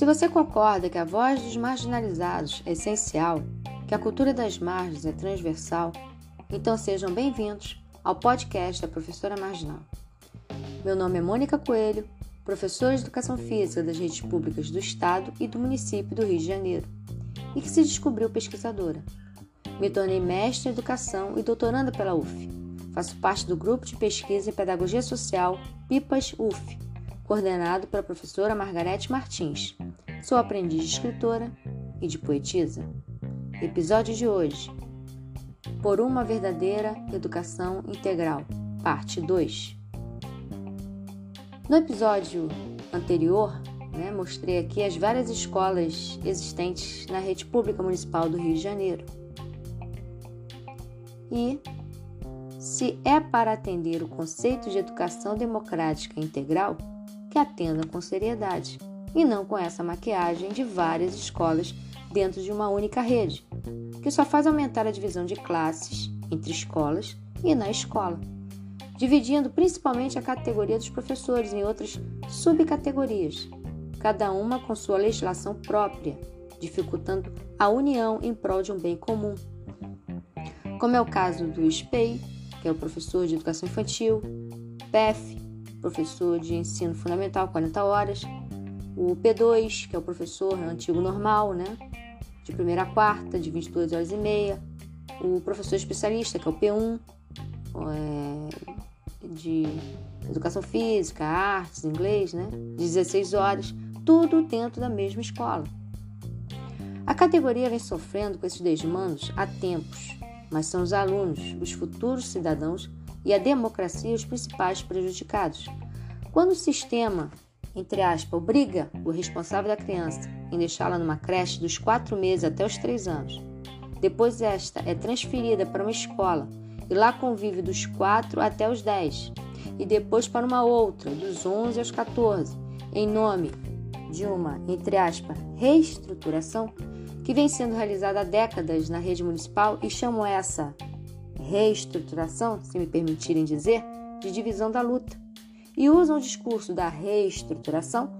Se você concorda que a voz dos marginalizados é essencial, que a cultura das margens é transversal, então sejam bem-vindos ao podcast da Professora Marginal. Meu nome é Mônica Coelho, professora de Educação Física das redes públicas do Estado e do município do Rio de Janeiro, e que se descobriu pesquisadora. Me tornei mestre em Educação e doutoranda pela UF. Faço parte do grupo de pesquisa em Pedagogia Social PIPAS UF, coordenado pela professora Margarete Martins. Sou aprendiz de escritora e de poetisa. Episódio de hoje: Por uma verdadeira educação integral, parte 2. No episódio anterior, né, mostrei aqui as várias escolas existentes na rede pública municipal do Rio de Janeiro. E se é para atender o conceito de educação democrática integral, que atendam com seriedade e não com essa maquiagem de várias escolas dentro de uma única rede, que só faz aumentar a divisão de classes entre escolas e na escola, dividindo principalmente a categoria dos professores em outras subcategorias, cada uma com sua legislação própria, dificultando a união em prol de um bem comum. Como é o caso do SPEI, que é o professor de educação infantil, PEF, professor de ensino fundamental 40 horas, o P2, que é o professor antigo normal, né? De primeira a quarta, de 22 horas e meia, o professor especialista, que é o P1, é, de educação física, artes, inglês, né? De 16 horas, tudo dentro da mesma escola. A categoria vem sofrendo com esses desmandos há tempos mas são os alunos, os futuros cidadãos e a democracia os principais prejudicados. Quando o sistema, entre aspas, obriga o responsável da criança em deixá-la numa creche dos quatro meses até os três anos, depois esta é transferida para uma escola e lá convive dos 4 até os 10, e depois para uma outra, dos 11 aos 14, em nome de uma, entre aspas, reestruturação, que vem sendo realizada há décadas na rede municipal e chamo essa reestruturação, se me permitirem dizer, de divisão da luta. E usam o discurso da reestruturação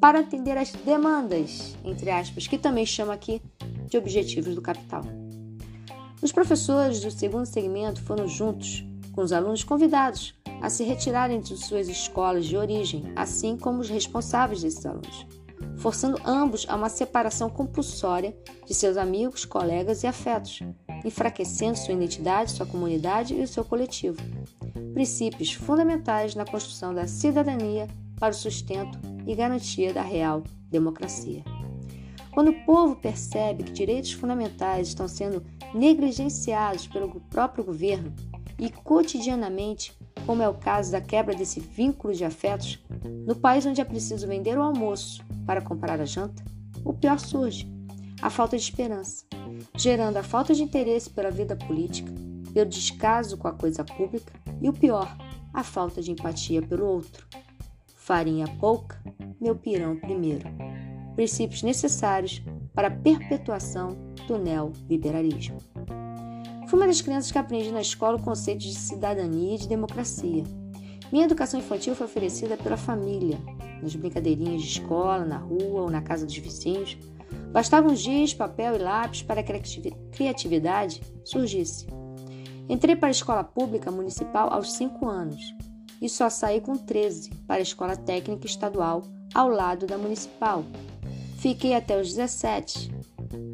para atender às demandas, entre aspas, que também chama aqui de objetivos do capital. Os professores do segundo segmento foram juntos com os alunos convidados a se retirarem de suas escolas de origem, assim como os responsáveis desses alunos forçando ambos a uma separação compulsória de seus amigos, colegas e afetos, enfraquecendo sua identidade, sua comunidade e o seu coletivo. Princípios fundamentais na construção da cidadania para o sustento e garantia da real democracia. Quando o povo percebe que direitos fundamentais estão sendo negligenciados pelo próprio governo e cotidianamente como é o caso da quebra desse vínculo de afetos, no país onde é preciso vender o almoço para comprar a janta, o pior surge: a falta de esperança, gerando a falta de interesse pela vida política, pelo descaso com a coisa pública e o pior, a falta de empatia pelo outro. Farinha pouca, meu pirão primeiro. Princípios necessários para a perpetuação do neoliberalismo. Fui uma das crianças que aprendi na escola o conceito de cidadania e de democracia. Minha educação infantil foi oferecida pela família, nas brincadeirinhas de escola, na rua ou na casa dos vizinhos. Bastavam giz, papel e lápis para que a criatividade surgisse. Entrei para a escola pública municipal aos 5 anos e só saí com 13 para a escola técnica estadual ao lado da municipal. Fiquei até os 17,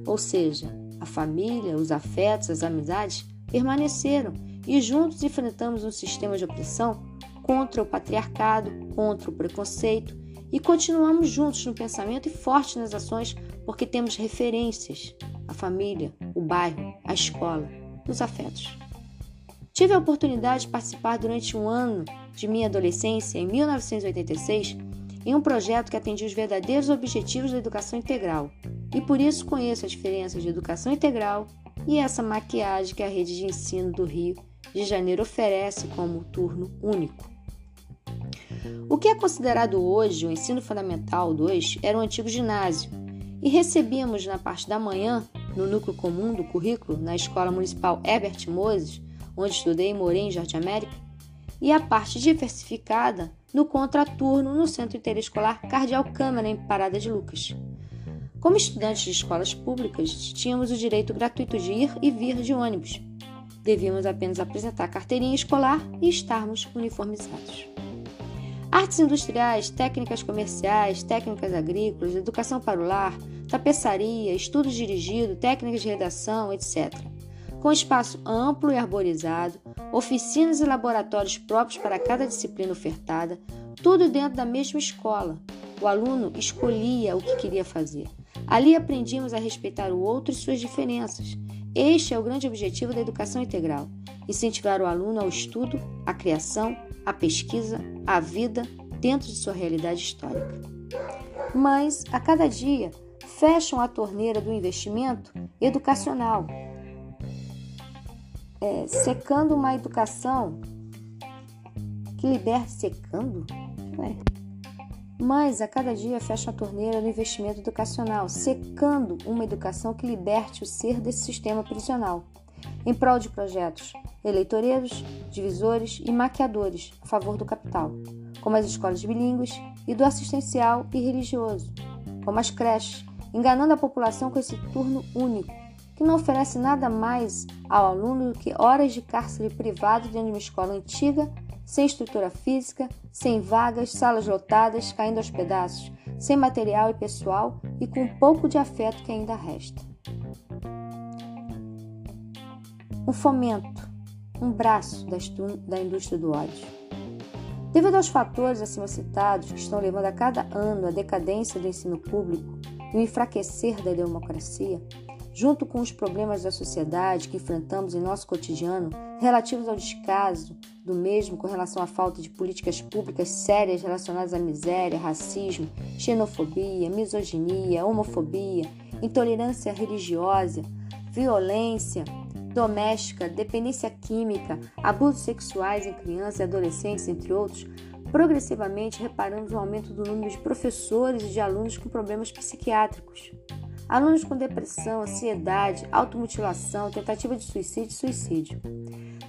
ou seja, a família, os afetos, as amizades permaneceram e juntos enfrentamos um sistema de opressão contra o patriarcado, contra o preconceito e continuamos juntos no pensamento e fortes nas ações porque temos referências: a família, o bairro, a escola, os afetos. Tive a oportunidade de participar durante um ano de minha adolescência, em 1986, em um projeto que atendia os verdadeiros objetivos da educação integral, e por isso conheço a diferença de educação integral e essa maquiagem que a rede de ensino do Rio de Janeiro oferece como turno único. O que é considerado hoje o ensino fundamental 2 era o antigo ginásio e recebíamos na parte da manhã, no núcleo comum do currículo, na Escola Municipal Herbert Moses, onde estudei e morei em Jardim América, e a parte diversificada no contraturno no Centro Interescolar Cardeal Câmara, em Parada de Lucas. Como estudantes de escolas públicas, tínhamos o direito gratuito de ir e vir de ônibus. Devíamos apenas apresentar carteirinha escolar e estarmos uniformizados. Artes industriais, técnicas comerciais, técnicas agrícolas, educação para o lar, tapeçaria, estudo dirigido, técnicas de redação, etc. Com espaço amplo e arborizado, oficinas e laboratórios próprios para cada disciplina ofertada, tudo dentro da mesma escola. O aluno escolhia o que queria fazer. Ali aprendíamos a respeitar o outro e suas diferenças. Este é o grande objetivo da educação integral: incentivar o aluno ao estudo, à criação, à pesquisa, à vida dentro de sua realidade histórica. Mas, a cada dia, fecham a torneira do investimento educacional, é, secando uma educação que liberte secando? Ué. Mas a cada dia fecha a torneira do investimento educacional, secando uma educação que liberte o ser desse sistema prisional, em prol de projetos eleitoreiros, divisores e maquiadores a favor do capital, como as escolas bilíngues e do assistencial e religioso, como as creches, enganando a população com esse turno único, que não oferece nada mais ao aluno do que horas de cárcere privado dentro de uma escola antiga sem estrutura física, sem vagas, salas lotadas, caindo aos pedaços, sem material e pessoal e com pouco de afeto que ainda resta. Um fomento, um braço da indústria do ódio. Devido aos fatores acima citados que estão levando a cada ano à decadência do ensino público e o enfraquecer da democracia, junto com os problemas da sociedade que enfrentamos em nosso cotidiano relativos ao descaso do mesmo com relação à falta de políticas públicas sérias relacionadas à miséria, racismo, xenofobia, misoginia, homofobia, intolerância religiosa, violência doméstica, dependência química, abusos sexuais em crianças e adolescentes, entre outros, progressivamente reparamos o aumento do número de professores e de alunos com problemas psiquiátricos. Alunos com depressão, ansiedade, automutilação, tentativa de suicídio e suicídio.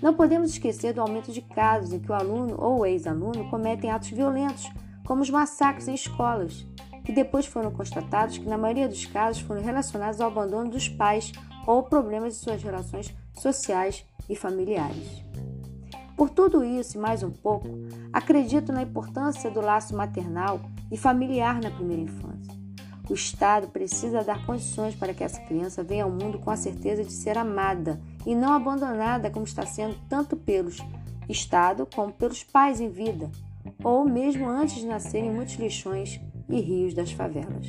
Não podemos esquecer do aumento de casos em que o aluno ou ex-aluno cometem atos violentos, como os massacres em escolas, que depois foram constatados que, na maioria dos casos, foram relacionados ao abandono dos pais ou problemas de suas relações sociais e familiares. Por tudo isso e mais um pouco, acredito na importância do laço maternal e familiar na primeira infância. O Estado precisa dar condições para que essa criança venha ao mundo com a certeza de ser amada e não abandonada como está sendo tanto pelos Estado como pelos pais em vida, ou mesmo antes de nascerem muitos lixões e rios das favelas.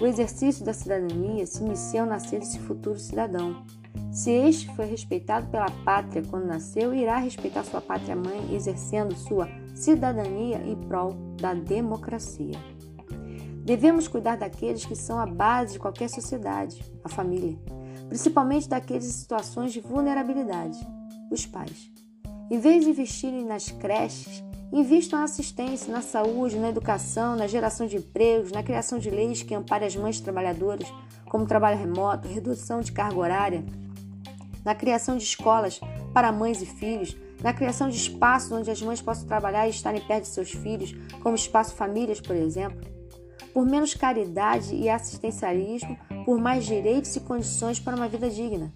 O exercício da cidadania se inicia ao nascer desse futuro cidadão. Se este foi respeitado pela pátria quando nasceu, irá respeitar sua pátria-mãe, exercendo sua cidadania em prol da democracia. Devemos cuidar daqueles que são a base de qualquer sociedade, a família, principalmente daqueles em situações de vulnerabilidade, os pais. Em vez de investirem nas creches, invistam na assistência, na saúde, na educação, na geração de empregos, na criação de leis que amparem as mães trabalhadoras, como trabalho remoto, redução de carga horária, na criação de escolas para mães e filhos, na criação de espaços onde as mães possam trabalhar e estarem perto de seus filhos, como espaço famílias, por exemplo por menos caridade e assistencialismo, por mais direitos e condições para uma vida digna.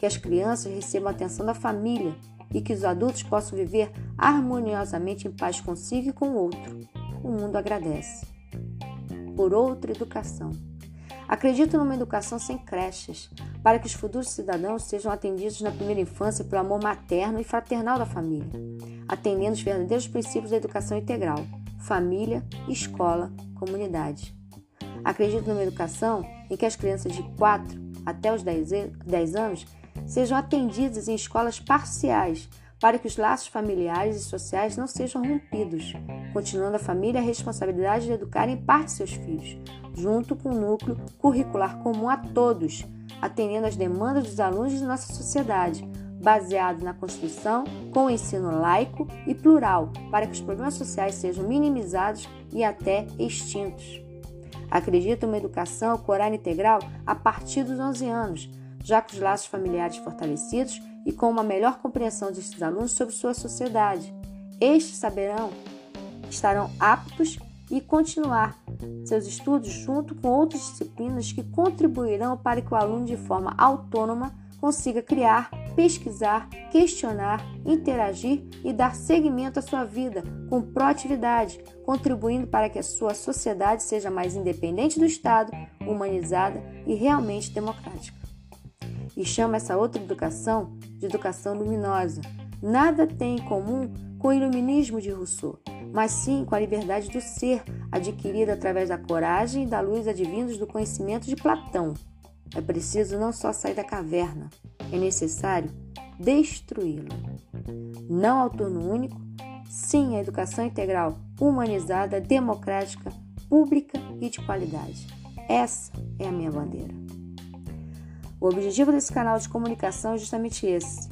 Que as crianças recebam a atenção da família e que os adultos possam viver harmoniosamente em paz consigo e com o outro. O mundo agradece. Por outra educação. Acredito numa educação sem creches, para que os futuros cidadãos sejam atendidos na primeira infância pelo amor materno e fraternal da família, atendendo os verdadeiros princípios da educação integral família, escola, comunidade. Acredito numa educação em que as crianças de 4 até os 10 anos sejam atendidas em escolas parciais para que os laços familiares e sociais não sejam rompidos, continuando a família a responsabilidade de educar em parte seus filhos, junto com um núcleo curricular comum a todos, atendendo às demandas dos alunos de nossa sociedade, baseado na Constituição, com o ensino laico e plural, para que os problemas sociais sejam minimizados e até extintos. Acredito uma educação horário integral a partir dos 11 anos, já que os laços familiares fortalecidos e com uma melhor compreensão desses alunos sobre sua sociedade. Estes saberão, estarão aptos e continuar seus estudos junto com outras disciplinas que contribuirão para que o aluno, de forma autônoma, consiga criar, pesquisar, questionar, interagir e dar seguimento à sua vida com proatividade, contribuindo para que a sua sociedade seja mais independente do Estado, humanizada e realmente democrática. E chama essa outra educação de educação luminosa. Nada tem em comum com o iluminismo de Rousseau, mas sim com a liberdade do ser, adquirida através da coragem e da luz advindos do conhecimento de Platão. É preciso não só sair da caverna, é necessário destruí-la. Não ao turno único, sim à educação integral, humanizada, democrática, pública e de qualidade. Essa é a minha bandeira. O objetivo desse canal de comunicação é justamente esse: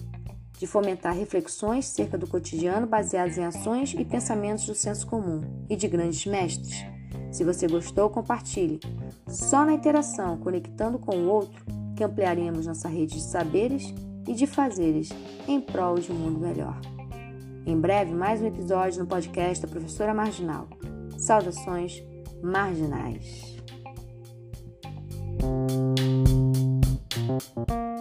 de fomentar reflexões cerca do cotidiano baseadas em ações e pensamentos do senso comum e de grandes mestres. Se você gostou, compartilhe. Só na interação, conectando com o outro, que ampliaremos nossa rede de saberes e de fazeres em prol de um mundo melhor. Em breve, mais um episódio no podcast da Professora Marginal. Saudações marginais. Thank you.